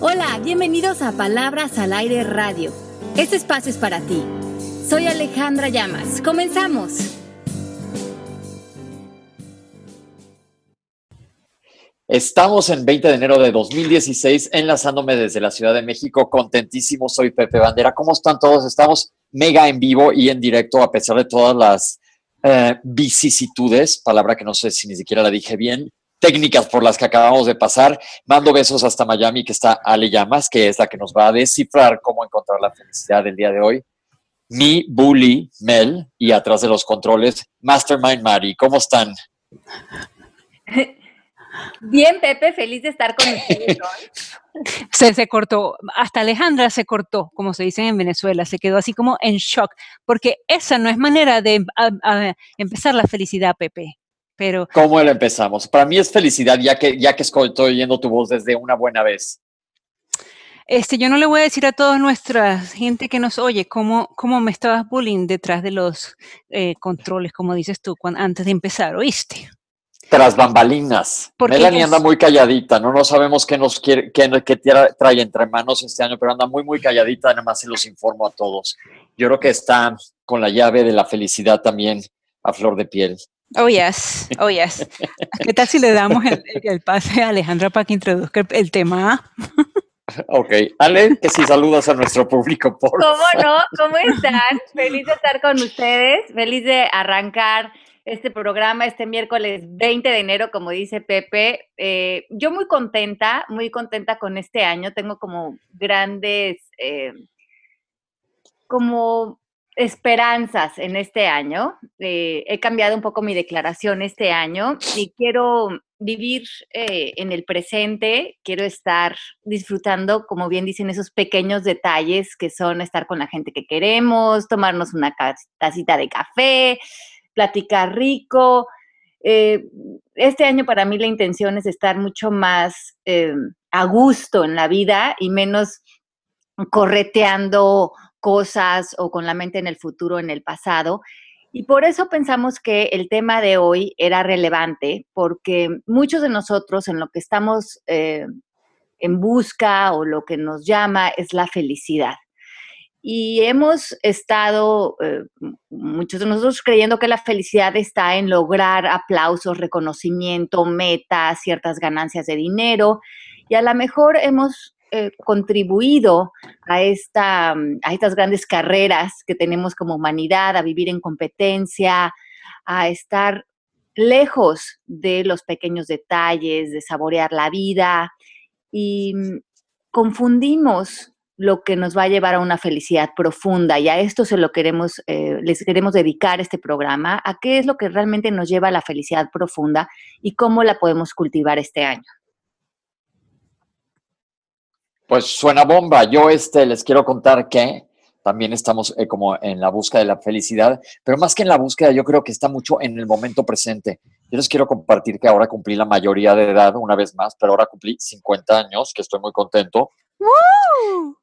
Hola, bienvenidos a Palabras al Aire Radio. Este espacio es para ti. Soy Alejandra Llamas. Comenzamos. Estamos en 20 de enero de 2016, enlazándome desde la Ciudad de México. Contentísimo, soy Pepe Bandera. ¿Cómo están todos? Estamos mega en vivo y en directo, a pesar de todas las eh, vicisitudes, palabra que no sé si ni siquiera la dije bien, técnicas por las que acabamos de pasar. Mando besos hasta Miami, que está Ale Llamas, que es la que nos va a descifrar cómo encontrar la felicidad del día de hoy. Mi bully, Mel, y atrás de los controles, Mastermind Mari. ¿Cómo están? Bien, Pepe, feliz de estar con ustedes Se, se cortó, hasta Alejandra se cortó, como se dice en Venezuela, se quedó así como en shock, porque esa no es manera de empezar la felicidad, Pepe. Pero, ¿Cómo lo empezamos? Para mí es felicidad, ya que, ya que estoy oyendo tu voz desde una buena vez. Este, yo no le voy a decir a toda nuestra gente que nos oye cómo, cómo me estabas bullying detrás de los eh, controles, como dices tú, antes de empezar, ¿oíste? Tras bambalinas. Melanie anda muy calladita, ¿no? No sabemos qué nos quiere, qué, qué trae entre manos este año, pero anda muy, muy calladita, nada más se los informo a todos. Yo creo que está con la llave de la felicidad también a flor de piel. Oh, yes, oh, yes. ¿Qué tal si le damos el, pase a Alejandra para que introduzca el, tema? Ok, Ale, que si saludas a nuestro público, por ¿Cómo no? ¿Cómo están? Feliz de estar con ustedes, feliz de arrancar este programa este miércoles 20 de enero, como dice Pepe. Eh, yo muy contenta, muy contenta con este año. Tengo como grandes, eh, como esperanzas en este año. Eh, he cambiado un poco mi declaración este año y quiero vivir eh, en el presente, quiero estar disfrutando, como bien dicen, esos pequeños detalles que son estar con la gente que queremos, tomarnos una tacita de café, platicar rico. Eh, este año para mí la intención es estar mucho más a gusto en la vida y menos correteando cosas o con la mente en el futuro, en el pasado. Y por eso pensamos que el tema de hoy era relevante, porque muchos de nosotros en lo que estamos eh, en busca o lo que nos llama es la felicidad. Y hemos estado, eh, muchos de nosotros, creyendo que la felicidad está en lograr aplausos, reconocimiento, metas, ciertas ganancias de dinero. Y a lo mejor hemos eh, contribuido a, esta, mm, a estas grandes carreras que tenemos como humanidad, a vivir en competencia, a estar lejos de los pequeños detalles, de saborear la vida y mm, confundimos lo que nos va a llevar a una felicidad profunda y a esto se lo queremos, eh, les queremos dedicar este programa, a qué es lo que realmente nos lleva a la felicidad profunda y cómo la podemos cultivar este año. Pues suena bomba. Yo este, les quiero contar que también estamos eh, como en la búsqueda de la felicidad, pero más que en la búsqueda, yo creo que está mucho en el momento presente. Yo les quiero compartir que ahora cumplí la mayoría de edad una vez más, pero ahora cumplí 50 años, que estoy muy contento. ¡Woo!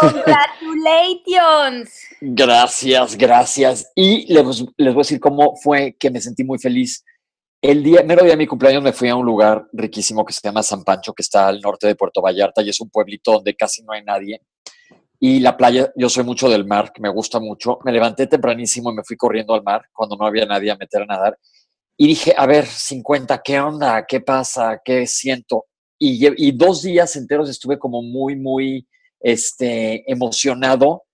¡Congratulations! Gracias, gracias. Y les, les voy a decir cómo fue que me sentí muy feliz el día, mero día de mi cumpleaños me fui a un lugar riquísimo que se llama San Pancho, que está al norte de Puerto Vallarta y es un pueblito donde casi no hay nadie. Y la playa, yo soy mucho del mar, que me gusta mucho. Me levanté tempranísimo y me fui corriendo al mar cuando no había nadie a meter a nadar. Y dije, a ver, 50, ¿qué onda? ¿Qué pasa? ¿Qué siento? Y, dos días enteros estuve como muy, muy este, emocionado.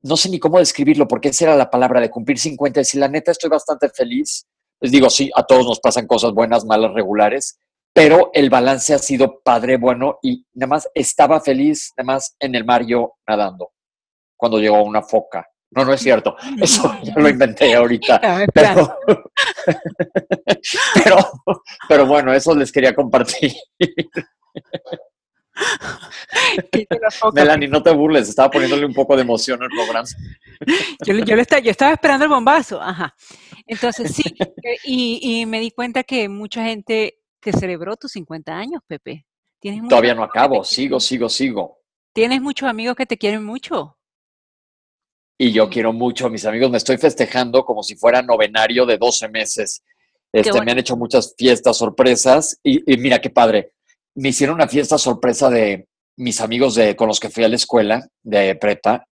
No sé ni cómo describirlo, porque esa era la palabra de cumplir 50. Y si la neta estoy bastante feliz les digo, sí, a todos nos pasan cosas buenas, malas, regulares, pero el balance ha sido padre, bueno, y nada más estaba feliz, nada más en el mar yo nadando, cuando llegó una foca. No, no es cierto. Eso ya lo inventé ahorita. Pero, pero, pero, bueno, eso les quería compartir. Melanie, no te burles, estaba poniéndole un poco de emoción al programa. Yo, yo, yo estaba esperando el bombazo, ajá. Entonces sí, eh, y, me di cuenta que mucha gente te celebró tus 50 años, Pepe. ¿Tienes Todavía no acabo, sigo, sigo, sigo. Tienes muchos amigos que te quieren mucho. Y yo quiero mucho a mis amigos, me estoy festejando como si fuera novenario de 12 meses. Este, Me han hecho muchas fiestas sorpresas y, y mira qué padre me hicieron una fiesta sorpresa de, mis amigos de, con los que fui a la escuela de prepa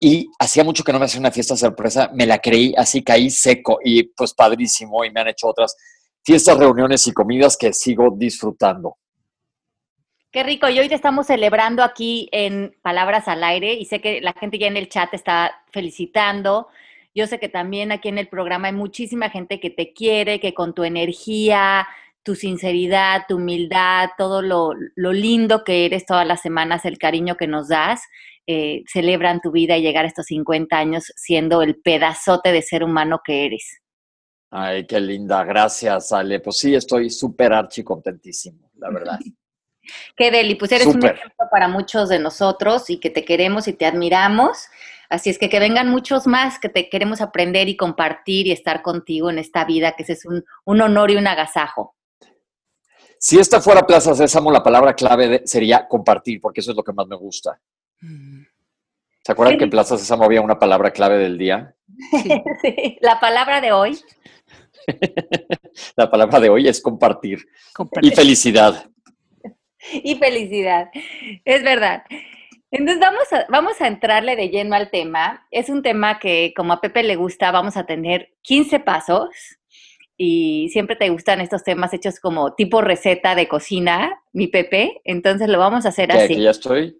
y hacía mucho que no me hacía una fiesta sorpresa, me la creí, así caí seco y pues padrísimo y me han hecho otras fiestas, reuniones y comidas que sigo disfrutando. Qué rico, y hoy te estamos celebrando aquí en Palabras al Aire y sé que la gente ya en el chat está felicitando. Yo sé que también aquí en el programa hay muchísima gente que te quiere, que con tu energía, tu sinceridad, tu humildad, todo lo, lindo que eres todas las semanas, el cariño que nos das, eh, celebran tu vida y llegar a estos 50 años siendo el pedazote de ser humano que eres. Ay, qué linda, gracias, Ale. Pues sí, estoy súper archi contentísimo, la verdad. Qué deli, pues eres un ejemplo para muchos de nosotros y que te queremos y te admiramos. Así es que que vengan muchos más que te queremos aprender y compartir y estar contigo en esta vida, que ese es un, honor y un agasajo. Si esta fuera Plaza Sésamo, la palabra clave sería compartir, porque eso es lo que más me gusta. Mm. ¿Se acuerdan que en Plaza Sésamo había una palabra clave del día? sí, la palabra de hoy. la palabra de hoy es compartir. compartir. Y felicidad. y felicidad. Es verdad. Entonces vamos a, vamos a entrarle de lleno al tema. Es un tema que como a Pepe le gusta, vamos a tener 15 pasos y siempre te gustan estos temas hechos como tipo receta de cocina, mi Pepe. Entonces lo vamos a hacer así. ya estoy.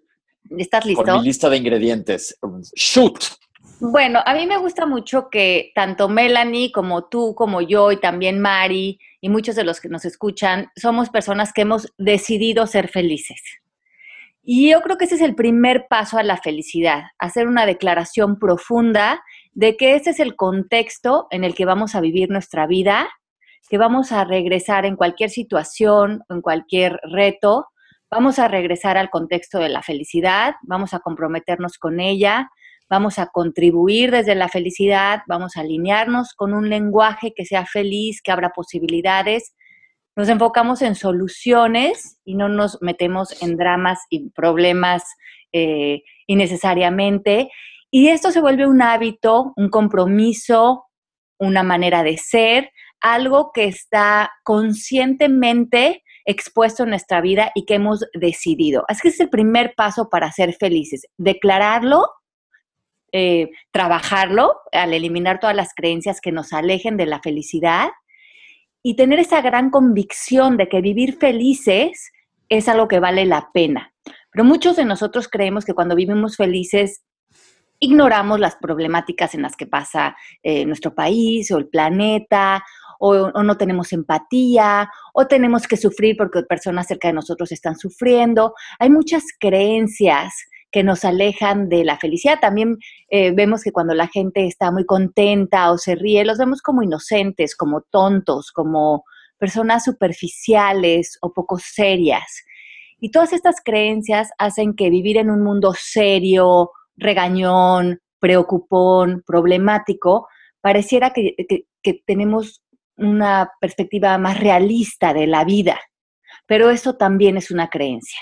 ¿Estás listo? Con mi lista de ingredientes. Shoot. Bueno, a mí me gusta mucho que tanto Melanie como tú, como yo y también Mari y muchos de los que nos escuchan, somos personas que hemos decidido ser felices. Y yo creo que ese es el primer paso a la felicidad, hacer una declaración profunda de que ese es el contexto en el que vamos a vivir nuestra vida, que vamos a regresar en cualquier situación, en cualquier reto, vamos a regresar al contexto de la felicidad, vamos a comprometernos con ella, vamos a contribuir desde la felicidad, vamos a alinearnos con un lenguaje que sea feliz, que abra posibilidades. Nos enfocamos en soluciones y no nos metemos en dramas y problemas eh, innecesariamente. Y esto se vuelve un hábito, un compromiso, una manera de ser, algo que está conscientemente expuesto en nuestra vida y que hemos decidido. Así que es el primer paso para ser felices, declararlo eh, trabajarlo al eliminar todas las creencias que nos alejen de la felicidad y tener esa gran convicción de que vivir felices es algo que vale la pena. Pero muchos de nosotros creemos que cuando vivimos felices ignoramos las problemáticas en las que pasa eh, nuestro país o el planeta, o, o, no tenemos empatía, o tenemos que sufrir porque personas cerca de nosotros están sufriendo. Hay muchas creencias que nos alejan de la felicidad. También eh, vemos que cuando la gente está muy contenta o se ríe, los vemos como inocentes, como tontos, como personas superficiales o poco serias. Y todas estas creencias hacen que vivir en un mundo serio, regañón, preocupón, problemático, pareciera que, que tenemos una perspectiva más realista de la vida. Pero eso también es una creencia.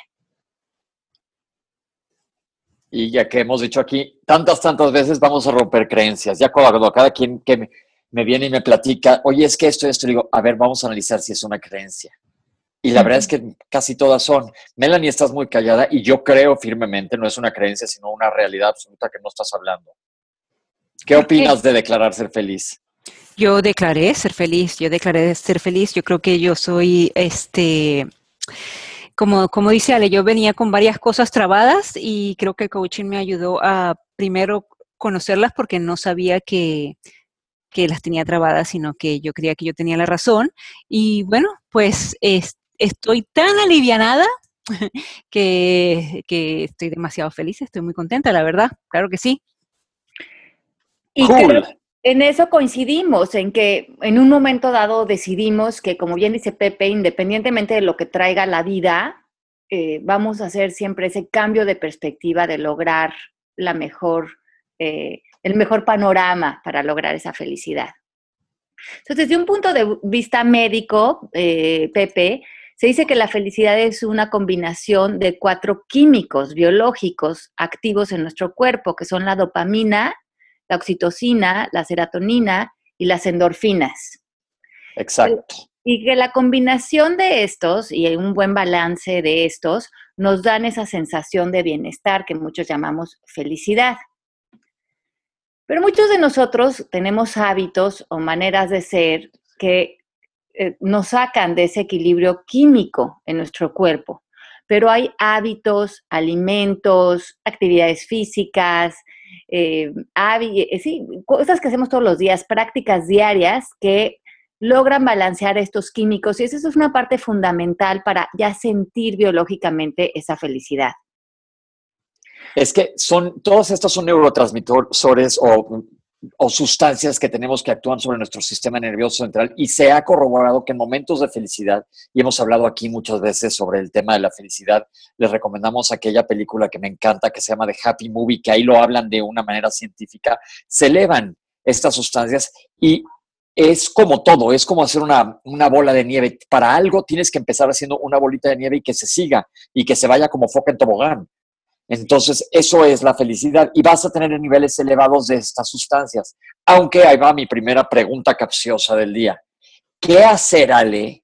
Y ya que hemos dicho aquí tantas, tantas veces, vamos a romper creencias. Ya cuando cada quien que me, viene y me platica, oye, es que esto esto, digo, a ver, vamos a analizar si es una creencia. Y la verdad es que casi todas son. Melanie, estás muy callada y yo creo firmemente, no es una creencia, sino una realidad absoluta que no estás hablando. ¿Qué opinas de declarar ser feliz? Yo declaré ser feliz, yo declaré ser feliz. Yo creo que yo soy este como, como dice Ale, yo venía con varias cosas trabadas y creo que el coaching me ayudó a primero conocerlas porque no sabía que, las tenía trabadas, sino que yo creía que yo tenía la razón. Y bueno, pues estoy tan alivianada que, estoy demasiado feliz, estoy muy contenta, la verdad, claro que sí. Y en eso coincidimos, en que en un momento dado decidimos que, como bien dice Pepe, independientemente de lo que traiga la vida, eh, vamos a hacer siempre ese cambio de perspectiva de lograr la mejor, eh, el mejor panorama para lograr esa felicidad. Entonces, desde un punto de vista médico, eh, Pepe, se dice que la felicidad es una combinación de cuatro químicos biológicos activos en nuestro cuerpo, que son la dopamina, la oxitocina, la serotonina y las endorfinas. Exacto. Y que la combinación de estos y un buen balance de estos nos dan esa sensación de bienestar que muchos llamamos felicidad. Pero muchos de nosotros tenemos hábitos o maneras de ser que eh, nos sacan de ese equilibrio químico en nuestro cuerpo. Pero hay hábitos, alimentos, actividades físicas, eh, eh, cosas que hacemos todos los días, prácticas diarias que logran balancear estos químicos y eso es una parte fundamental para ya sentir biológicamente esa felicidad. Es que son, todos estos son neurotransmisores o, o, sustancias que tenemos que actúan sobre nuestro sistema nervioso central y se ha corroborado que en momentos de felicidad, y hemos hablado aquí muchas veces sobre el tema de la felicidad, les recomendamos aquella película que me encanta que se llama The Happy Movie, que ahí lo hablan de una manera científica, se elevan estas sustancias y es como todo, es como hacer una, bola de nieve. Para algo tienes que empezar haciendo una bolita de nieve y que se siga y que se vaya como foca en tobogán. Entonces, eso es la felicidad y vas a tener niveles elevados de estas sustancias. Aunque ahí va mi primera pregunta capciosa del día. ¿Qué hacer, Ale,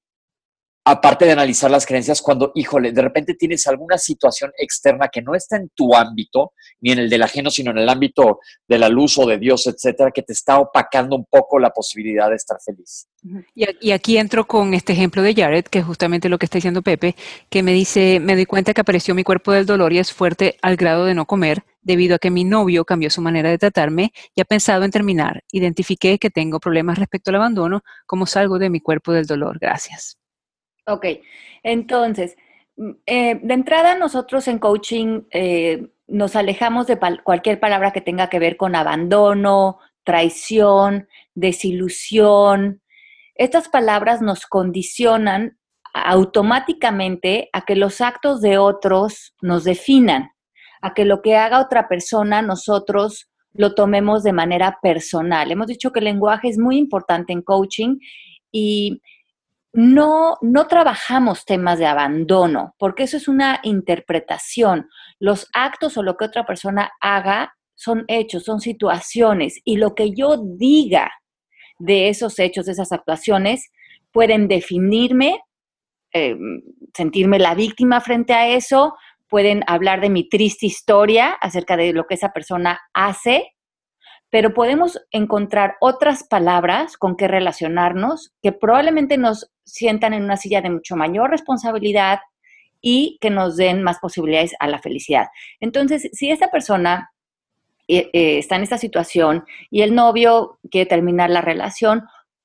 aparte de analizar las creencias, cuando, híjole, de repente tienes alguna situación externa que no está en tu ámbito, ni en el del ajeno, sino en el ámbito de la luz o de Dios, etcétera, que te está opacando un poco la posibilidad de estar feliz. Y, aquí entro con este ejemplo de Jared, que es justamente lo que está diciendo Pepe, que me dice, me doy cuenta que apareció mi cuerpo del dolor y es fuerte al grado de no comer, debido a que mi novio cambió su manera de tratarme y ha pensado en terminar. Identifiqué que tengo problemas respecto al abandono, como salgo de mi cuerpo del dolor. Gracias. Ok, entonces, mm, eh, de entrada nosotros en coaching eh, nos alejamos de cualquier palabra que tenga que ver con abandono, traición, desilusión. Estas palabras nos condicionan automáticamente a que los actos de otros nos definan, a que lo que haga otra persona nosotros lo tomemos de manera personal. Hemos dicho que el lenguaje es muy importante en coaching y no, no trabajamos temas de abandono, porque eso es una interpretación. Los actos o lo que otra persona haga son hechos, son situaciones, y lo que yo diga de esos hechos, de esas actuaciones, pueden definirme, eh, sentirme la víctima frente a eso, pueden hablar de mi triste historia acerca de lo que esa persona hace pero podemos encontrar otras palabras con que relacionarnos que probablemente nos sientan en una silla de mucho mayor responsabilidad y que nos den más posibilidades a la felicidad. Entonces, si esta persona eh, eh, está en esta situación y el novio quiere terminar la relación,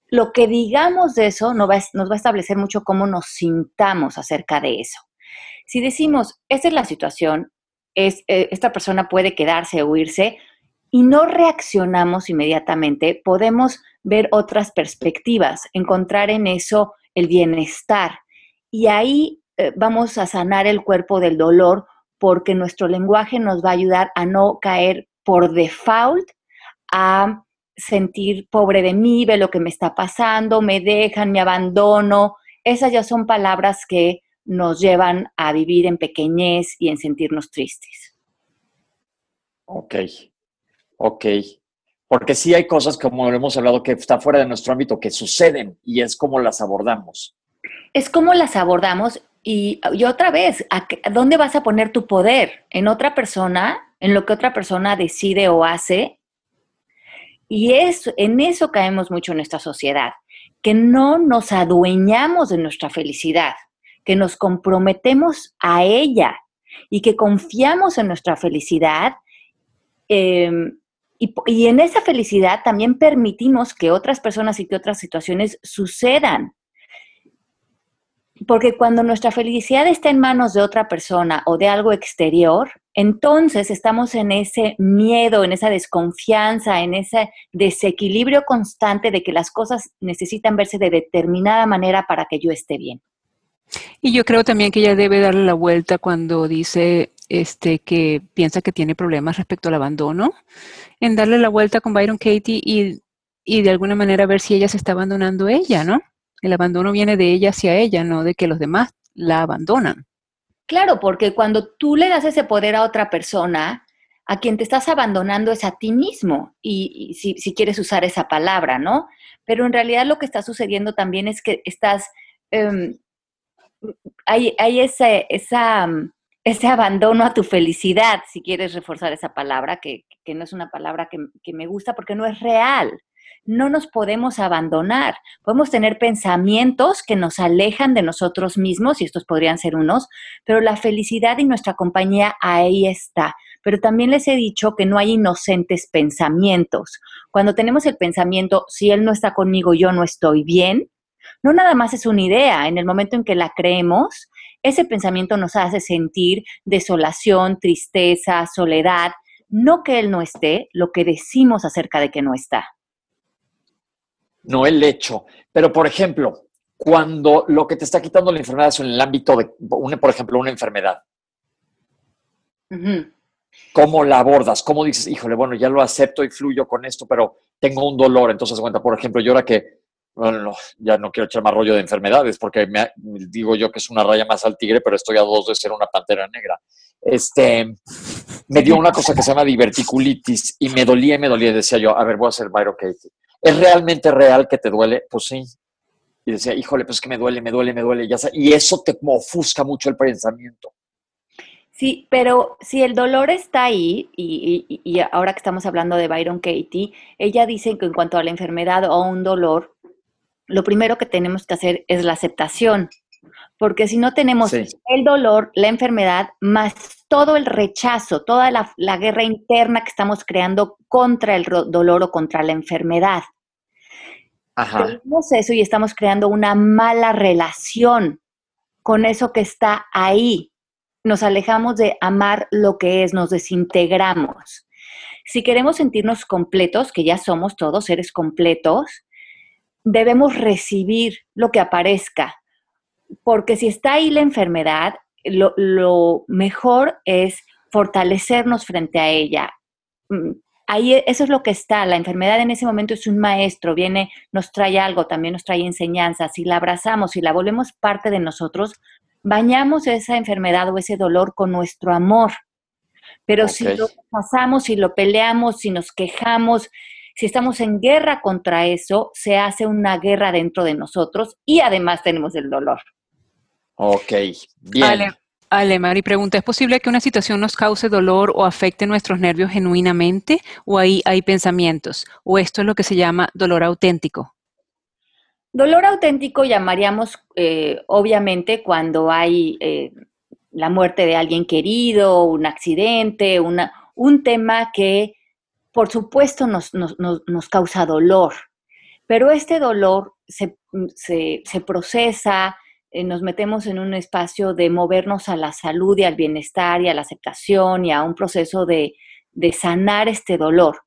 lo que digamos de eso nos va, a establecer mucho cómo nos sintamos acerca de eso. Si decimos, esta es la situación, es, eh, esta persona puede quedarse o irse, y no reaccionamos inmediatamente, podemos ver otras perspectivas, encontrar en eso el bienestar. Y ahí eh, vamos a sanar el cuerpo del dolor porque nuestro lenguaje nos va a ayudar a no caer por default a sentir pobre de mí, ve lo que me está pasando, me dejan, me abandono. Esas ya son palabras que nos llevan a vivir en pequeñez y en sentirnos tristes. Ok, Ok. Porque sí hay cosas, como hemos hablado, que están fuera de nuestro ámbito, que suceden y es como las abordamos. Es como las abordamos y, otra vez, ¿a ¿dónde vas a poner tu poder? ¿En otra persona? ¿En lo que otra persona decide o hace? Y es, en eso caemos mucho en esta sociedad, que no nos adueñamos de nuestra felicidad, que nos comprometemos a ella y que confiamos en nuestra felicidad. Em, y, en esa felicidad también permitimos que otras personas y que otras situaciones sucedan. Porque cuando nuestra felicidad está en manos de otra persona o de algo exterior, entonces estamos en ese miedo, en esa desconfianza, en ese desequilibrio constante de que las cosas necesitan verse de determinada manera para que yo esté bien. Y yo creo también que ella debe darle la vuelta cuando dice este, que piensa que tiene problemas respecto al abandono, en darle la vuelta con Byron Katie y, y de alguna manera ver si ella se está abandonando ella, ¿no? El abandono viene de ella hacia ella, no de que los demás la abandonan. Claro, porque cuando tú le das ese poder a otra persona, a quien te estás abandonando es a ti mismo, y, si, quieres usar esa palabra, ¿no? Pero en realidad lo que está sucediendo también es que estás, em, hay, ese, esa, ese abandono a tu felicidad, si quieres reforzar esa palabra, que, no es una palabra que, que me gusta porque no es real no nos podemos abandonar. Podemos tener pensamientos que nos alejan de nosotros mismos, y estos podrían ser unos, pero la felicidad y nuestra compañía ahí está. Pero también les he dicho que no hay inocentes pensamientos. Cuando tenemos el pensamiento, si él no está conmigo, yo no estoy bien, no nada más es una idea. En el momento en que la creemos, ese pensamiento nos hace sentir desolación, tristeza, soledad. No que él no esté, lo que decimos acerca de que no está no el hecho. Pero, por ejemplo, cuando lo que te está quitando la enfermedad es en el ámbito de, por ejemplo, una enfermedad. ¿Cómo la abordas? ¿Cómo dices, híjole, bueno, ya lo acepto y fluyo con esto, pero tengo un dolor? Entonces, cuenta, por ejemplo, yo ahora que, bueno, ya no quiero echar más rollo de enfermedades, porque me, digo yo que es una raya más al tigre, pero estoy a dos de ser una pantera negra. Este, me dio una cosa que se llama diverticulitis y me dolía y me dolía. Decía yo, a ver, voy a hacer Byron Katie. ¿Es realmente real que te duele? Pues sí. Y decía, híjole, pues que me duele, me duele, me duele. Y eso te ofusca mucho el pensamiento. Sí, pero si el dolor está ahí, y, ahora que estamos hablando de Byron Katie, ella dice que en cuanto a la enfermedad o un dolor, lo primero que tenemos que hacer es la aceptación, porque si no tenemos el dolor, la enfermedad, más todo el rechazo, toda la, guerra interna que estamos creando contra el dolor o contra la enfermedad. Ajá. Tenemos eso y estamos creando una mala relación con eso que está ahí. Nos alejamos de amar lo que es, nos desintegramos. Si queremos sentirnos completos, que ya somos todos seres completos, debemos recibir lo que aparezca, porque si está ahí la enfermedad, lo, mejor es fortalecernos frente a ella. Mm, ahí e, eso es lo que está. La enfermedad en ese momento es un maestro, viene, nos trae algo, también nos trae enseñanzas. Si la abrazamos, si la volvemos parte de nosotros, bañamos esa enfermedad o ese dolor con nuestro amor. Pero si lo pasamos, si lo peleamos, si nos quejamos, si estamos en guerra contra eso, se hace una guerra dentro de nosotros y además tenemos el dolor. Ok, bien. Ale, Mari pregunta, ¿es posible que una situación nos cause dolor o afecte nuestros nervios genuinamente? ¿O ahí hay pensamientos? ¿O esto es lo que se llama dolor auténtico? Dolor auténtico llamaríamos, eh, obviamente, cuando hay eh, la muerte de alguien querido, un accidente, una, un tema que, por supuesto, nos, nos, nos, causa dolor. Pero este dolor se, se, se procesa, eh, nos metemos en un espacio de movernos a la salud y al bienestar y a la aceptación y a un proceso de, sanar este dolor.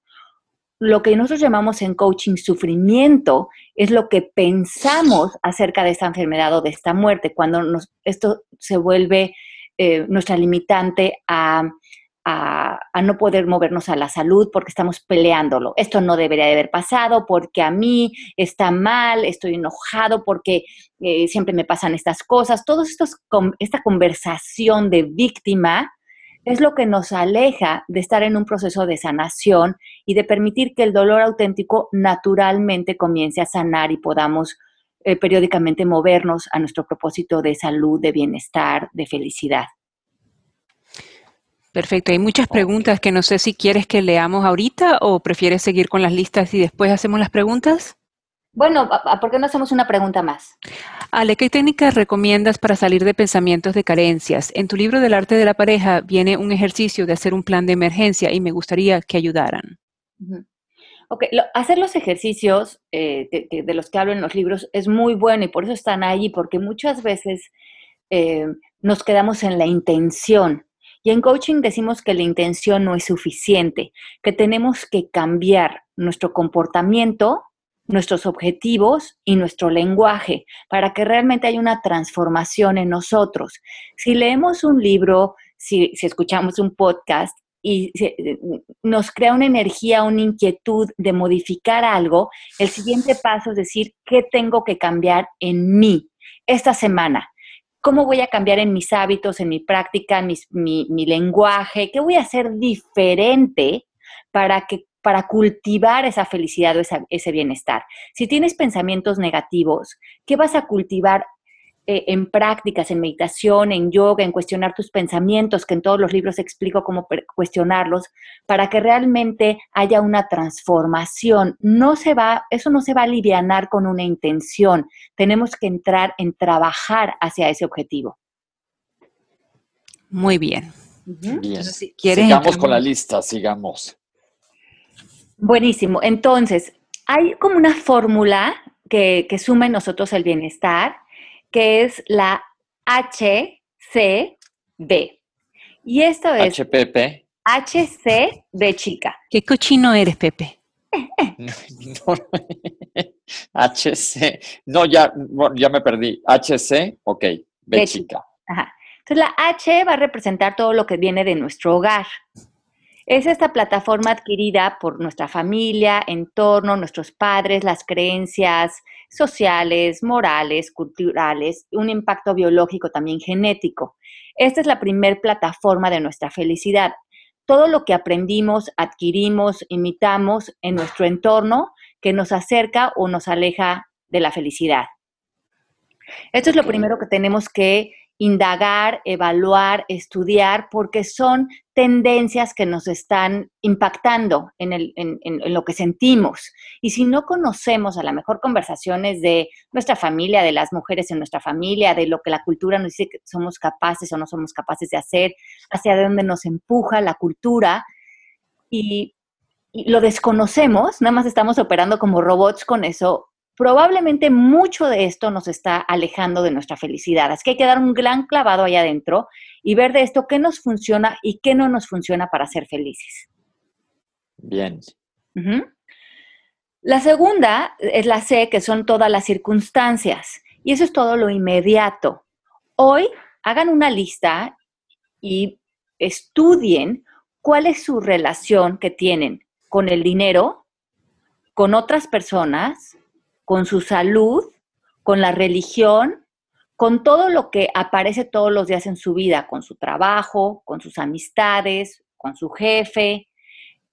Lo que nosotros llamamos en coaching sufrimiento es lo que pensamos acerca de esta enfermedad o de esta muerte, cuando esto se vuelve eh, nuestra limitante a a, no poder movernos a la salud porque estamos peleándolo. Esto no debería de haber pasado porque a mí está mal, estoy enojado porque eh, siempre me pasan estas cosas. Todo esto, esta conversación de víctima es lo que nos aleja de estar en un proceso de sanación y de permitir que el dolor auténtico naturalmente comience a sanar y podamos eh, periódicamente movernos a nuestro propósito de salud, de bienestar, de felicidad. Perfecto. Hay muchas preguntas que no sé si quieres que leamos ahorita o prefieres seguir con las listas y después hacemos las preguntas. Bueno, ¿por qué no hacemos una pregunta más? Ale, ¿qué técnicas recomiendas para salir de pensamientos de carencias? En tu libro del arte de la pareja viene un ejercicio de hacer un plan de emergencia y me gustaría que ayudaran. Ok, hacer los ejercicios eh, de, los que hablo en los libros es muy bueno y por eso están ahí, porque muchas veces eh, nos quedamos en la intención y en coaching decimos que la intención no es suficiente, que tenemos que cambiar nuestro comportamiento, nuestros objetivos y nuestro lenguaje para que realmente haya una transformación en nosotros. Si leemos un libro, si, escuchamos un podcast y nos crea una energía, una inquietud de modificar algo, el siguiente paso es decir, ¿qué tengo que cambiar en mí esta semana? ¿Cómo voy a cambiar en mis hábitos, en mi práctica, mi, mi, lenguaje? ¿Qué voy a hacer diferente para que para cultivar esa felicidad o ese bienestar. Si tienes pensamientos negativos, ¿qué vas a cultivar eh, en prácticas, en meditación, en yoga, en cuestionar tus pensamientos, que en todos los libros explico cómo cuestionarlos, para que realmente haya una transformación. No se va, eso no se va a aliviar con una intención. Tenemos que entrar en trabajar hacia ese objetivo. Muy bien. Bien. sigamos con la lista, sigamos. Buenísimo. Entonces, hay como una fórmula que, que suma en nosotros el bienestar, que es la HCB. Y esto es... HPP. HCB chica. ¿Qué cochino eres, Pepe? HC. No, ya, ya me perdí. HC, ok. B, chica. Ajá. Entonces la H va a representar todo lo que viene de nuestro hogar. Es esta plataforma adquirida por nuestra familia, entorno, nuestros padres, las creencias sociales, morales, culturales, un impacto biológico también genético. Esta es la primer plataforma de nuestra felicidad. Todo lo que aprendimos, adquirimos, imitamos en nuestro entorno que nos acerca o nos aleja de la felicidad. Esto es lo primero que tenemos que indagar, evaluar, estudiar, porque son tendencias que nos están impactando en, el, en, lo que sentimos. Y si no conocemos a lo mejor conversaciones de nuestra familia, de las mujeres en nuestra familia, de lo que la cultura nos dice que somos capaces o no somos capaces de hacer, hacia dónde nos empuja la cultura, y, y lo desconocemos, nada más estamos operando como robots con eso, probablemente mucho de esto nos está alejando de nuestra felicidad. Así que hay que dar un gran clavado allá adentro y ver de esto qué nos funciona y qué no nos funciona para ser felices. Bien. La segunda es la C, que son todas las circunstancias. Y eso es todo lo inmediato. Hoy hagan una lista y estudien cuál es su relación que tienen con el dinero, con otras personas, con su salud, con la religión, con todo lo que aparece todos los días en su vida, con su trabajo, con sus amistades, con su jefe.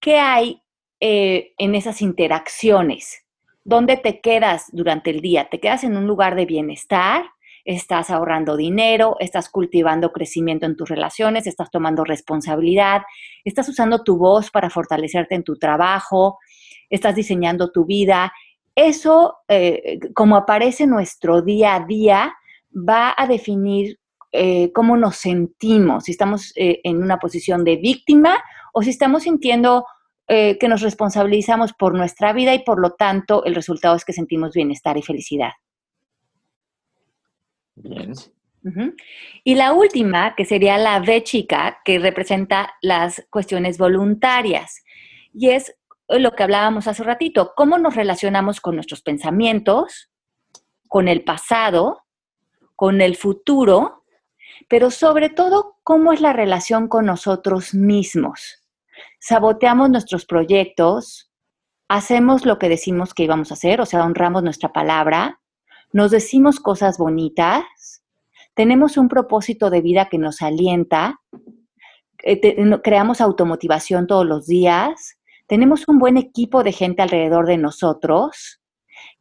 ¿Qué hay eh, en esas interacciones? ¿Dónde te quedas durante el día? ¿Te quedas en un lugar de bienestar? ¿Estás ahorrando dinero? ¿Estás cultivando crecimiento en tus relaciones? ¿Estás tomando responsabilidad? ¿Estás usando tu voz para fortalecerte en tu trabajo? ¿Estás diseñando tu vida? Eso, eh, como aparece en nuestro día a día, va a definir eh, cómo nos sentimos, si estamos eh, en una posición de víctima o si estamos sintiendo que nos responsabilizamos por nuestra vida y por lo tanto el resultado es que sentimos bienestar y felicidad. Bien. Y la última, que sería la V chica, que representa las cuestiones voluntarias. Y es lo que hablábamos hace ratito, cómo nos relacionamos con nuestros pensamientos, con el pasado, con el futuro, pero sobre todo cómo es la relación con nosotros mismos. Saboteamos nuestros proyectos, hacemos lo que decimos que íbamos a hacer, o sea, honramos nuestra palabra, nos decimos cosas bonitas, tenemos un propósito de vida que nos alienta, eh, creamos automotivación todos los días, tenemos un buen equipo de gente alrededor de nosotros.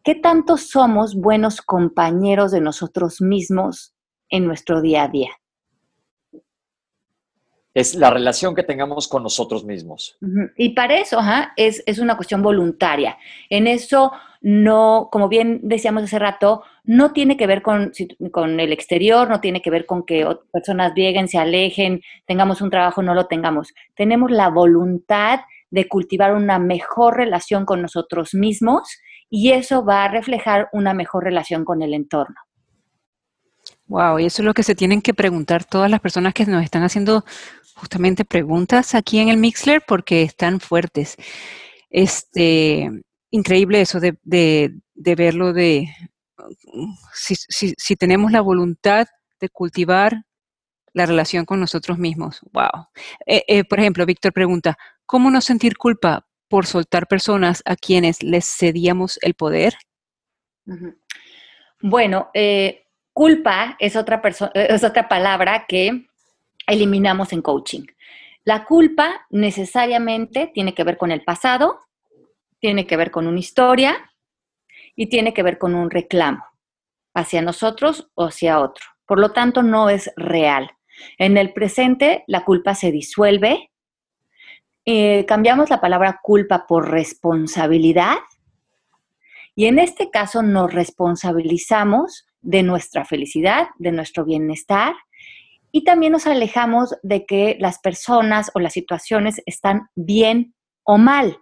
¿Qué tanto somos buenos compañeros de nosotros mismos en nuestro día a día? Es la relación que tengamos con nosotros mismos. Y para eso es, es, una cuestión voluntaria. En eso no, como bien decíamos hace rato, no tiene que ver con, con el exterior, no tiene que ver con que personas lleguen, se alejen, tengamos un trabajo, no lo tengamos. Tenemos la voluntad de cultivar una mejor relación con nosotros mismos y eso va a reflejar una mejor relación con el entorno. Wow, y eso es lo que se tienen que preguntar todas las personas que nos están haciendo justamente preguntas aquí en el Mixler porque están fuertes. Este, increíble eso de, verlo de si, tenemos la voluntad de cultivar la relación con nosotros mismos. Wow. Eh, eh, por ejemplo, Víctor pregunta, ¿Cómo no sentir culpa por soltar personas a quienes les cedíamos el poder? Bueno, eh, culpa es otra, es otra palabra que eliminamos en coaching. La culpa necesariamente tiene que ver con el pasado, tiene que ver con una historia y tiene que ver con un reclamo hacia nosotros o hacia otro. Por lo tanto, no es real. En el presente, la culpa se disuelve. Eh, cambiamos la palabra culpa por responsabilidad y en este caso nos responsabilizamos de nuestra felicidad, de nuestro bienestar y también nos alejamos de que las personas o las situaciones están bien o mal,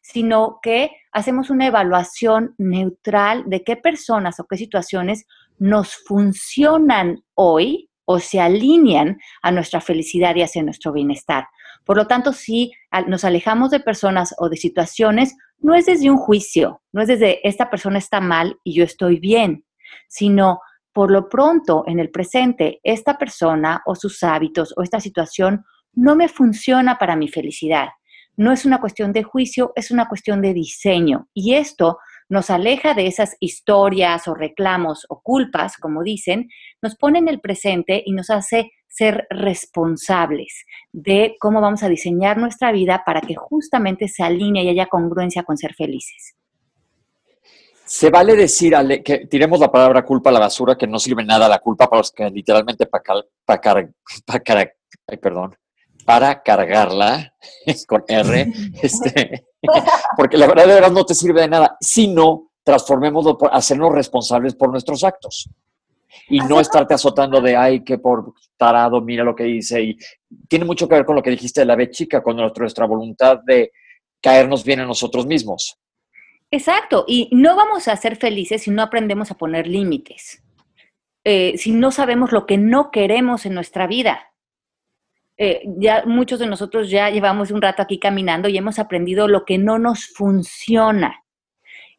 sino que hacemos una evaluación neutral de qué personas o qué situaciones nos funcionan hoy o se alinean a nuestra felicidad y hacia nuestro bienestar. Por lo tanto, si nos alejamos de personas o de situaciones, no es desde un juicio, no es desde esta persona está mal y yo estoy bien, sino por lo pronto en el presente, esta persona o sus hábitos o esta situación no me funciona para mi felicidad. No es una cuestión de juicio, es una cuestión de diseño. Y esto nos aleja de esas historias o reclamos o culpas, como dicen, nos pone en el presente y nos hace ser responsables de cómo vamos a diseñar nuestra vida para que justamente se alinee y haya congruencia con ser felices. Se vale decir que tiremos la palabra culpa a la basura, que no sirve nada la culpa para los que literalmente para, para, perdón, para cargarla con R, este, porque la verdad de verdad no te sirve de nada, sino transformémoslo por hacernos responsables por nuestros actos. Y no estarte azotando de, ay, que por tarado, mira lo que dice. Y tiene mucho que ver con lo que dijiste de la vez chica, con nuestra voluntad de caernos bien a nosotros mismos. Exacto, y no vamos a ser felices si no aprendemos a poner límites, eh, si no sabemos lo que no queremos en nuestra vida. Eh, ya muchos de nosotros ya llevamos un rato aquí caminando y hemos aprendido lo que no nos funciona.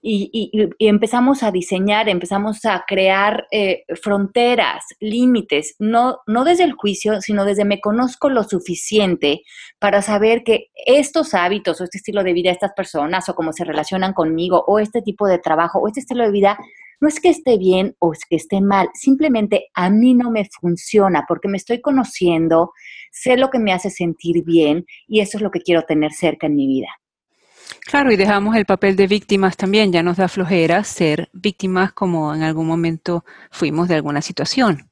Y, empezamos a diseñar, empezamos a crear eh, fronteras, límites, no, no desde el juicio, sino desde me conozco lo suficiente para saber que estos hábitos o este estilo de vida estas personas o cómo se relacionan conmigo o este tipo de trabajo o este estilo de vida no es que esté bien o es que esté mal, simplemente a mí no me funciona porque me estoy conociendo, sé lo que me hace sentir bien y eso es lo que quiero tener cerca en mi vida. Claro, y dejamos el papel de víctimas también, ya nos da flojera ser víctimas como en algún momento fuimos de alguna situación.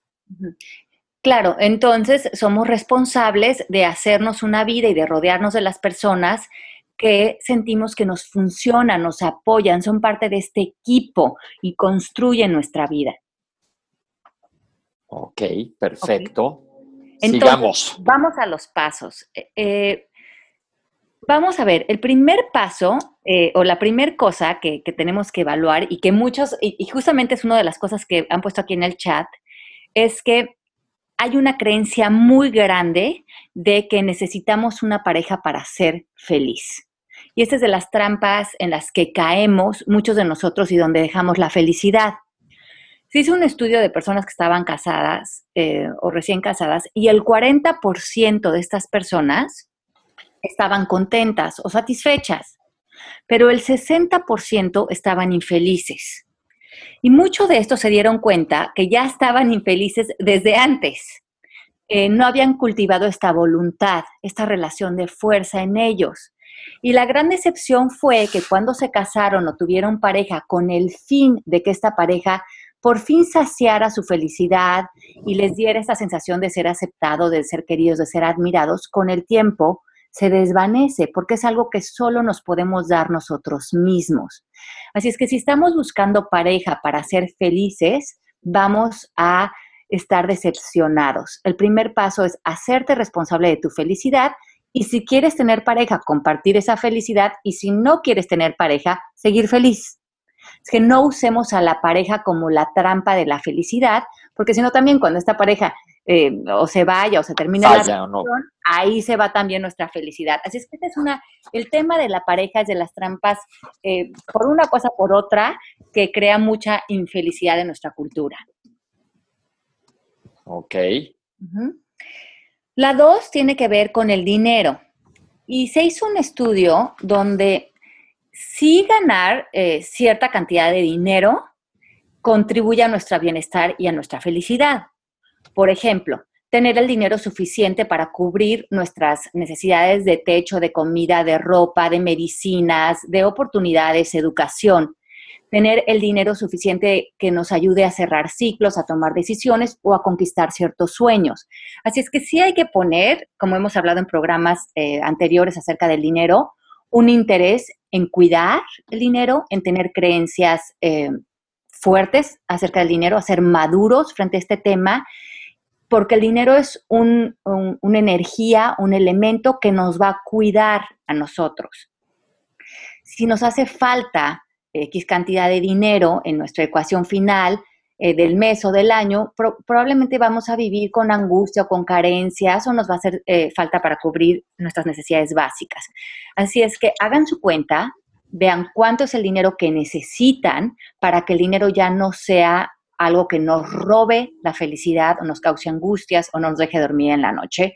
Claro, entonces somos responsables de hacernos una vida y de rodearnos de las personas que sentimos que nos funcionan, nos apoyan, son parte de este equipo y construyen nuestra vida. Ok, perfecto. Sigamos. Vamos a los pasos. Eh, eh, Vamos a ver, el primer paso eh, o la primera cosa que, tenemos que evaluar y que muchos, y, justamente es una de las cosas que han puesto aquí en el chat, es que hay una creencia muy grande de que necesitamos una pareja para ser feliz. Y esta es de las trampas en las que caemos muchos de nosotros y donde dejamos la felicidad. Se hizo un estudio de personas que estaban casadas eh, o recién casadas y el 40% de estas personas estaban contentas o satisfechas, pero el 60% estaban infelices. Y muchos de estos se dieron cuenta que ya estaban infelices desde antes. No habían cultivado esta voluntad, esta relación de fuerza en ellos. Y la gran decepción fue que cuando se casaron o tuvieron pareja con el fin de que esta pareja por fin saciara su felicidad y les diera esa sensación de ser aceptados, de ser queridos, de ser admirados, con el tiempo se desvanece porque es algo que solo nos podemos dar nosotros mismos. Así es que si estamos buscando pareja para ser felices, vamos a estar decepcionados. El primer paso es hacerte responsable de tu felicidad y si quieres tener pareja, compartir esa felicidad y si no quieres tener pareja, seguir feliz. Es que no usemos a la pareja como la trampa de la felicidad, porque si no también cuando esta pareja eh, o se vaya o se termina la relación, ahí se va también nuestra felicidad. Así es que este es una, el tema de la pareja es de las trampas, eh, por una cosa por otra, que crea mucha infelicidad en nuestra cultura. Ok. La dos tiene que ver con el dinero. Y se hizo un estudio donde sí ganar eh, cierta cantidad de dinero contribuye a nuestro bienestar y a nuestra felicidad. Por ejemplo, tener el dinero suficiente para cubrir nuestras necesidades de techo, de comida, de ropa, de medicinas, de oportunidades, educación. Tener el dinero suficiente que nos ayude a cerrar ciclos, a tomar decisiones o a conquistar ciertos sueños. Así es que sí hay que poner, como hemos hablado en programas eh, anteriores acerca del dinero, un interés en cuidar el dinero, en tener creencias eh, fuertes acerca del dinero, a ser maduros frente a este tema porque el dinero es una energía, un elemento que nos va a cuidar a nosotros. Si nos hace falta X cantidad de dinero en nuestra ecuación final eh, del mes o del año, probablemente vamos a vivir con angustia o con carencias o nos va a hacer eh, falta para cubrir nuestras necesidades básicas. Así es que hagan su cuenta, vean cuánto es el dinero que necesitan para que el dinero ya no sea algo que nos robe la felicidad o nos cause angustias o nos deje dormir en la noche.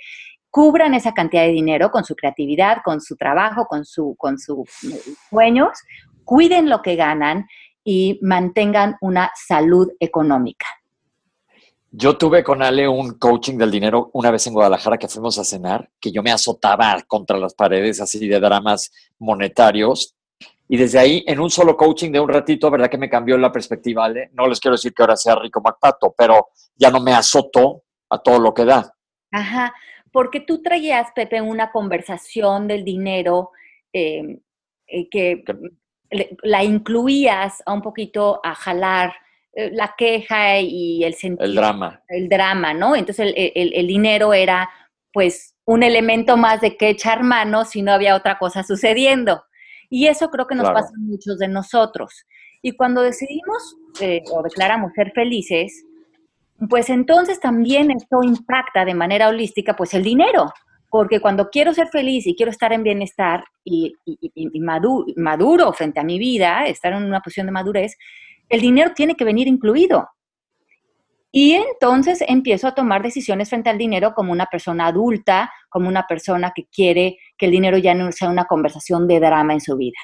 Cubran esa cantidad de dinero con su creatividad, con su trabajo, con, su, con sus sueños, cuiden lo que ganan y mantengan una salud económica. Yo tuve con Ale un coaching del dinero una vez en Guadalajara que fuimos a cenar, que yo me azotaba contra las paredes así de dramas monetarios y desde ahí, en un solo coaching de un ratito, verdad que me cambió la perspectiva, ¿vale? No les quiero decir que ahora sea rico MacPato, pero ya no me azoto a todo lo que da. Ajá, porque tú traías, Pepe, una conversación del dinero em, eh, que la incluías a un poquito a jalar eh, la queja y el sentido. El drama. El drama, ¿no? Entonces el, el dinero era, pues, un elemento más de que echar mano si no había otra cosa sucediendo. Y eso creo que nos pasa a muchos de nosotros. Y cuando decidimos eh, o declaramos ser felices, pues entonces también esto impacta de manera holística pues el dinero, porque cuando quiero ser feliz y quiero estar en bienestar y, maduro, frente a mi vida, estar en una posición de madurez, el dinero tiene que venir incluido. Y entonces empiezo a tomar decisiones frente al dinero como una persona adulta, como una persona que quiere que el dinero ya no sea una conversación de drama en su vida.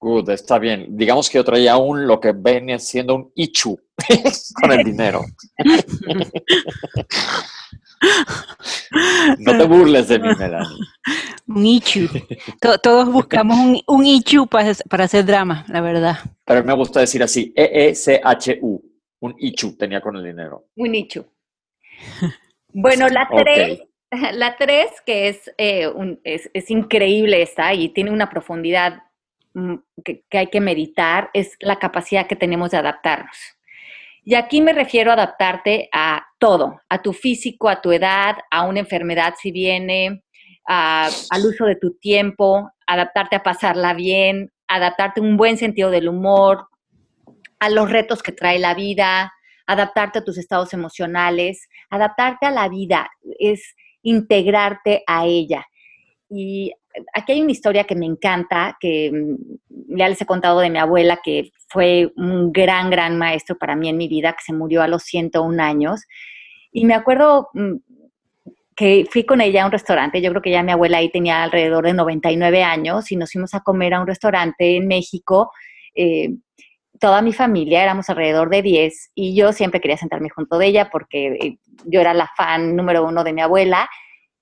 Good, está bien. Digamos que yo traía un lo que viene siendo un ichu con el dinero. no te burles de mí, Melanie. Un ichu. Todos buscamos un, un ichu para, para hacer drama, la verdad. Pero me gusta decir así, E-E-C-H-U. Un ichu tenía con el dinero. Un ichu. Bueno, la tres, la tres que eh, es, es, increíble esta y tiene una profundidad mm, que, que, hay que meditar, es la capacidad que tenemos de adaptarnos. Y aquí me refiero a adaptarte a todo, a tu físico, a tu edad, a una enfermedad si viene, al uso de tu tiempo, adaptarte a pasarla bien, adaptarte a un buen sentido del humor, a los retos que trae la vida, adaptarte a tus estados emocionales, adaptarte a la vida, es integrarte a ella. Y aquí hay una historia que me encanta, que mm, ya les he contado de mi abuela, que fue un gran, gran maestro para mí en mi vida, que se murió a los 101 años. Y me acuerdo mm, que fui con ella a un restaurante, yo creo que ya mi abuela ahí tenía alrededor de 99 años y nos fuimos a comer a un restaurante en México. Eh, toda mi familia, éramos alrededor de 10 y yo siempre quería sentarme junto de ella porque eh, yo era la fan número uno de mi abuela.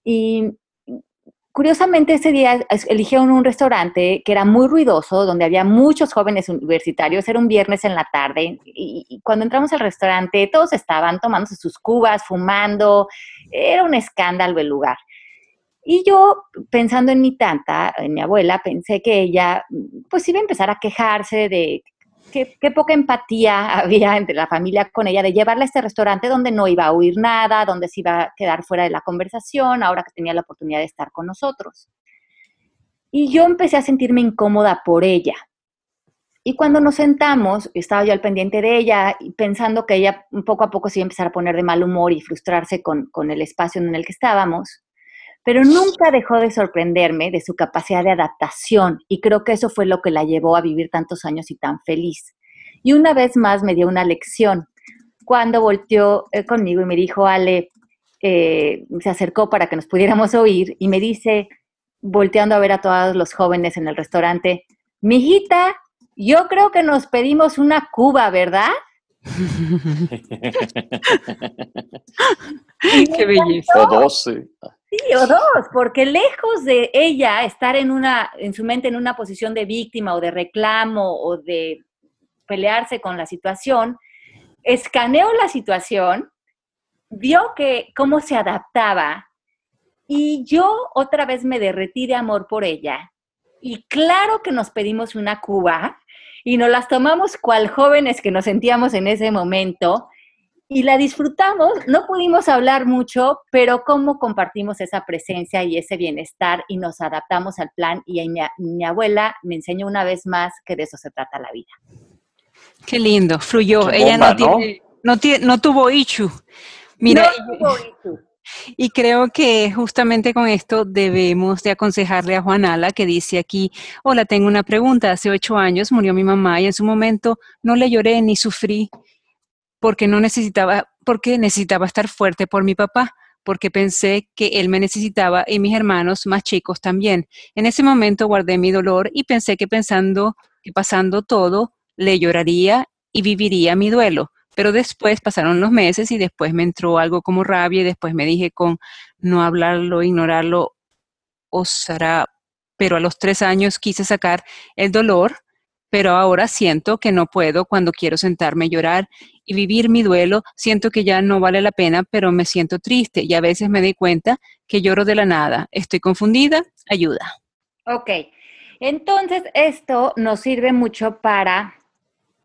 Y curiosamente ese día eligieron un restaurante que era muy ruidoso, donde había muchos jóvenes universitarios, era un viernes en la tarde y, cuando entramos al restaurante todos estaban tomándose sus cubas, fumando, era un escándalo el lugar. Y yo, pensando en mi tanta, en mi abuela, pensé que ella, pues iba a empezar a quejarse de qué, poca empatía había entre la familia con ella de llevarla a este restaurante donde no iba a oír nada, donde se iba a quedar fuera de la conversación, ahora que tenía la oportunidad de estar con nosotros. Y yo empecé a sentirme incómoda por ella. Y cuando nos sentamos, estaba yo al pendiente de ella, pensando que ella poco a poco se iba a empezar a poner de mal humor y frustrarse con, con el espacio en el que estábamos pero nunca dejó de sorprenderme de su capacidad de adaptación y creo que eso fue lo que la llevó a vivir tantos años y tan feliz. Y una vez más me dio una lección cuando volteó eh, conmigo y me dijo, Ale, eh, se acercó para que nos pudiéramos oír y me dice, volteando a ver a todos los jóvenes en el restaurante, mijita, Yo creo que nos pedimos una cuba, ¿verdad? Qué belleza. O sí. O dos, porque lejos de ella estar en una, en su mente en una posición de víctima o de reclamo o de pelearse con la situación, escaneó la situación, vio que cómo se adaptaba y yo otra vez me derretí de amor por ella. Y claro que nos pedimos una cuba y nos las tomamos cual jóvenes que nos sentíamos en ese momento y la disfrutamos. No pudimos hablar mucho, pero cómo compartimos esa presencia y ese bienestar y nos adaptamos al plan. Y mi, mi abuela me enseñó una vez más que de eso se trata la vida. Qué lindo, fluyó. Qué Ella bomba, no, tiene- no, tiene- no tuvo ichu. Mira, No tuvo issue. Y creo que justamente con esto debemos de aconsejarle a Juanala que dice aquí, hola, tengo una pregunta. Hace ocho años murió mi mamá y en su momento no le lloré ni sufrí porque no necesitaba, porque necesitaba estar fuerte por mi papá, porque pensé que él me necesitaba y mis hermanos más chicos también. En ese momento guardé mi dolor y pensé que pensando que pasando todo, le lloraría y viviría mi duelo. Pero después pasaron los meses y después me entró algo como rabia y después me dije con no hablarlo, ignorarlo, osará. Pero a los tres años quise sacar el dolor, pero ahora siento que no puedo cuando quiero sentarme a llorar y vivir mi duelo. Siento que ya no vale la pena, pero me siento triste y a veces me doy cuenta que lloro de la nada. Estoy confundida, ayuda. Ok, entonces esto nos sirve mucho para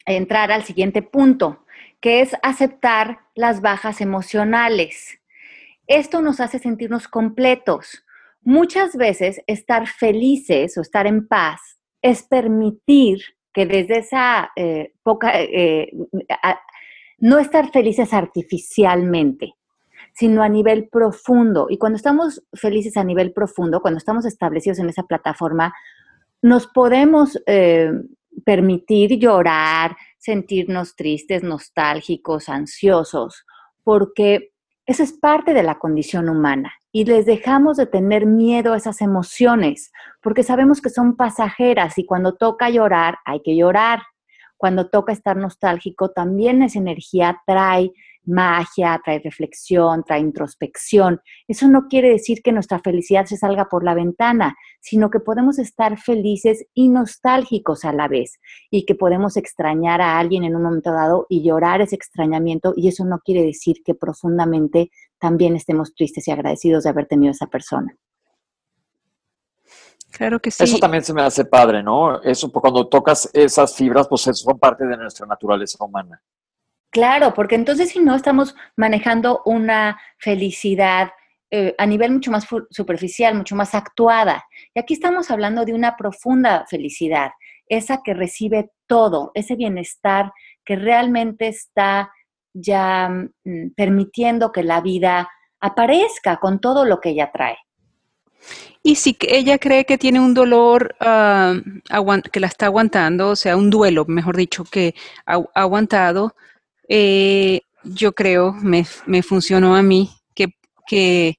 entrar al siguiente punto, que es aceptar las bajas emocionales. Esto nos hace sentirnos completos. Muchas veces estar felices o estar en paz es permitir que desde esa eh, poca, eh, a- no estar felices artificialmente, sino a nivel profundo. Y cuando estamos felices a nivel profundo, cuando estamos establecidos en esa plataforma, nos podemos eh, permitir llorar, sentirnos tristes, nostálgicos, ansiosos, porque eso es parte de la condición humana y les dejamos de tener miedo a esas emociones, porque sabemos que son pasajeras y cuando toca llorar, hay que llorar. Cuando toca estar nostálgico, también esa energía trae magia, trae reflexión, trae introspección. Eso no quiere decir que nuestra felicidad se salga por la ventana, sino que podemos estar felices y nostálgicos a la vez y que podemos extrañar a alguien en un momento dado y llorar ese extrañamiento y eso no quiere decir que profundamente también estemos tristes y agradecidos de haber tenido a esa persona. Claro que sí. Eso también se me hace padre, ¿no? Eso, pues, cuando tocas esas fibras, pues eso son parte de nuestra naturaleza humana. Claro, porque entonces si no estamos manejando una felicidad eh, a nivel mucho más superficial, mucho más actuada. Y aquí estamos hablando de una profunda felicidad, esa que recibe todo, ese bienestar que realmente está ya mm, permitiendo que la vida aparezca con todo lo que ella trae. Y si ella cree que tiene un dolor ah, que la está aguantando, o sea, un duelo, mejor dicho, que ha aguantado, eh, yo creo, me, funcionó a mí, que, que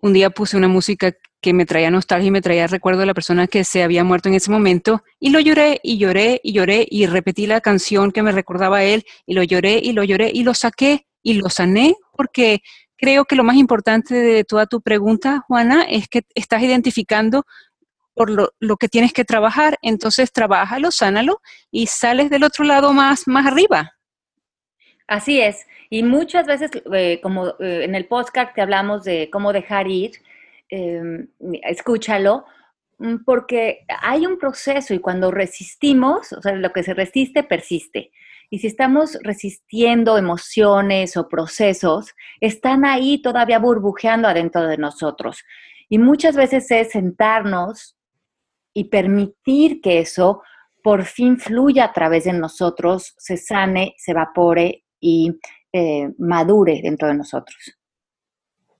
un día puse una música que me traía nostalgia y me traía recuerdo de la persona que se había muerto en ese momento, y lo lloré y lloré y lloré y repetí la canción que me recordaba a él, y lo lloré y lo lloré y lo saqué y lo sané, porque creo que lo más importante de toda tu pregunta, Juana, es que estás identificando por lo, que tienes que trabajar, entonces trabájalo, sánalo y sales del otro lado más, más arriba. Así es. Y muchas veces, eh, como eh, en el podcast que hablamos de cómo dejar ir, eh, escúchalo, mm, porque hay un proceso y cuando resistimos, o sea, lo que se resiste, persiste. Y si estamos resistiendo emociones o procesos, están ahí todavía burbujeando adentro de nosotros. Y muchas veces es sentarnos y permitir que eso por fin fluya a través de nosotros, se sane, se evapore y eh, madure dentro de nosotros.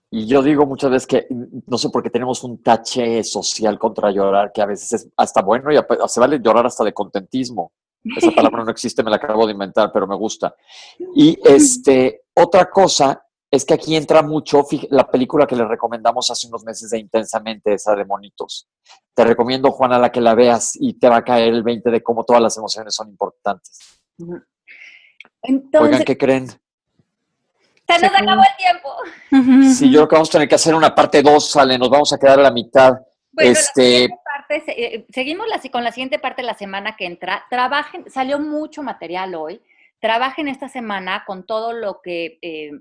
Y yo digo muchas veces que no sé por qué tenemos un tache social contra llorar, que a veces es hasta bueno y se vale llorar hasta de contentismo. Esa palabra no existe, me la acabo de inventar, pero me gusta. Y este, otra cosa es que aquí entra mucho la película que les recomendamos hace unos meses de Intensamente, esa de Monitos. Te recomiendo, Juana, la que la veas y te va a caer el 20 de cómo todas las emociones son importantes. Entonces, Oigan, ¿qué creen? Se nos acabó el tiempo. Sí, yo creo que vamos a tener que hacer una parte 2, sale, nos vamos a quedar a la mitad. este... Eh, seguimos con la siguiente parte de la semana que entra. Trabajen, salió mucho material hoy. Trabajen esta semana con todo lo que eh,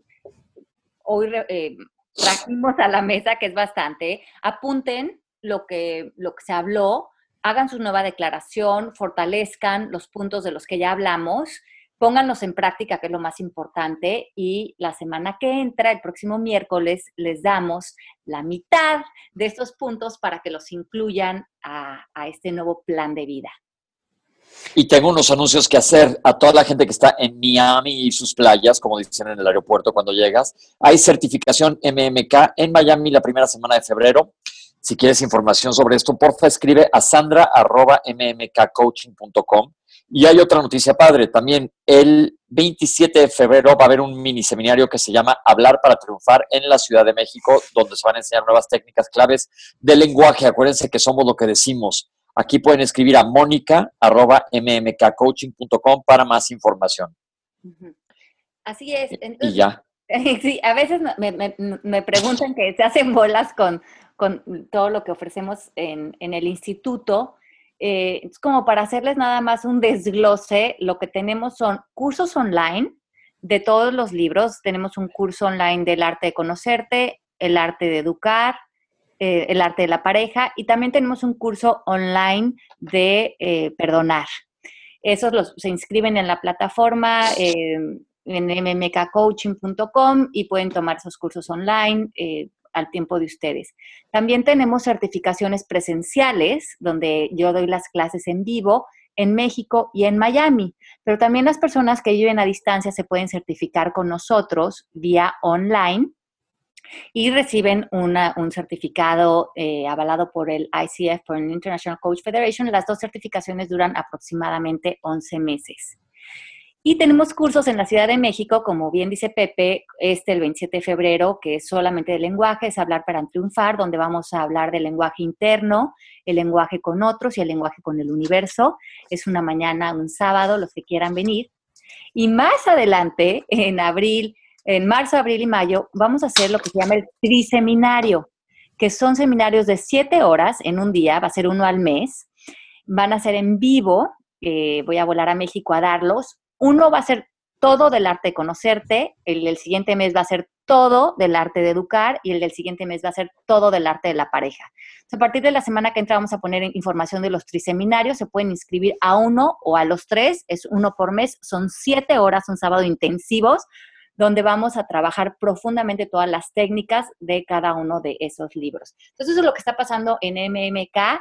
hoy eh, trajimos a la mesa, que es bastante. Apunten lo que, lo que se habló, hagan su nueva declaración, fortalezcan los puntos de los que ya hablamos pónganlos en práctica, que es lo más importante, y la semana que entra, el próximo miércoles, les damos la mitad de estos puntos para que los incluyan a, este nuevo plan de vida. Y tengo unos anuncios que hacer a toda la gente que está en Miami y sus playas, como dicen en el aeropuerto cuando llegas. Hay certificación MMK en Miami la primera semana de febrero. Si quieres información sobre esto, porfa, escribe a sandra.mmkcoaching.com y hay otra noticia padre también. El 27 de febrero va a haber un mini seminario que se llama Hablar para Triunfar en la Ciudad de México, donde se van a enseñar nuevas técnicas claves de lenguaje. Acuérdense que somos lo que decimos. Aquí pueden escribir a mónica.mmkcoaching.com para más información. Así es. y ya. Sí, a veces me, preguntan que se hacen bolas con, todo lo que ofrecemos en, en el instituto eh, es como para hacerles nada más un desglose, lo que tenemos son cursos online de todos los libros. Tenemos un curso online del arte de conocerte, el arte de educar, eh, el arte de la pareja y también tenemos un curso online de eh, perdonar. Esos los, se inscriben en la plataforma en mmkcoaching.com y pueden tomar esos cursos online al tiempo de ustedes. También tenemos certificaciones presenciales, donde yo doy las clases en vivo en México y en Miami, pero también las personas que viven a distancia se pueden certificar con nosotros vía online y reciben un certificado eh, avalado por el ICF, por el International Coach Federation. Las dos certificaciones duran aproximadamente 11 meses. Y tenemos cursos en la Ciudad de México, como bien dice Pepe, este el 27 de febrero, que es solamente de lenguaje, es hablar para triunfar, donde vamos a hablar del lenguaje interno, el lenguaje con otros y el lenguaje con el universo. Es una mañana, un sábado, los que quieran venir. Y más adelante, en abril, en marzo, abril y mayo, vamos a hacer lo que se llama el triseminario, que son seminarios de siete horas en un día, va a ser uno al mes. Van a ser en vivo, eh, voy a volar a México a darlos uno va a ser todo del arte de conocerte, el del siguiente mes va a ser todo del arte de educar y el del siguiente mes va a ser todo del arte de la pareja. a partir de la semana que entra vamos a poner información de los triseminarios, se pueden inscribir a uno o a los tres, es uno por mes, son siete horas, un sábado intensivos, donde vamos a trabajar profundamente todas las técnicas de cada uno de esos libros. Entonces, eso es lo que está pasando en MMK.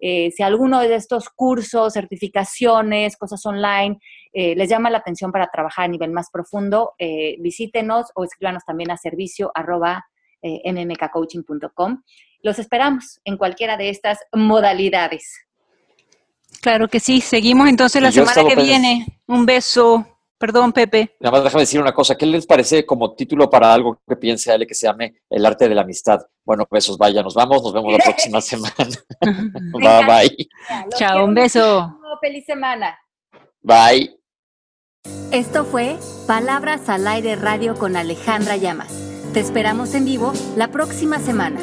Eh, si alguno de estos cursos, certificaciones, cosas online, eh, les llama la atención para trabajar a nivel más profundo, eh, visítenos o escríbanos también a servicio arroba mmkcoaching.com. Los esperamos en cualquiera de estas modalidades. Claro que sí. Seguimos entonces la semana que viene. Un beso. Perdón, Pepe. Nada más déjame decir una cosa. ¿Qué les parece como título para algo que piense Ale que se llame El arte de la amistad? Bueno, besos, vaya, nos vamos, nos vemos la próxima semana. bye, bye. Chao, un beso. Feliz semana. Bye. Esto fue Palabras al Aire Radio con Alejandra Llamas. Te esperamos en vivo la próxima semana.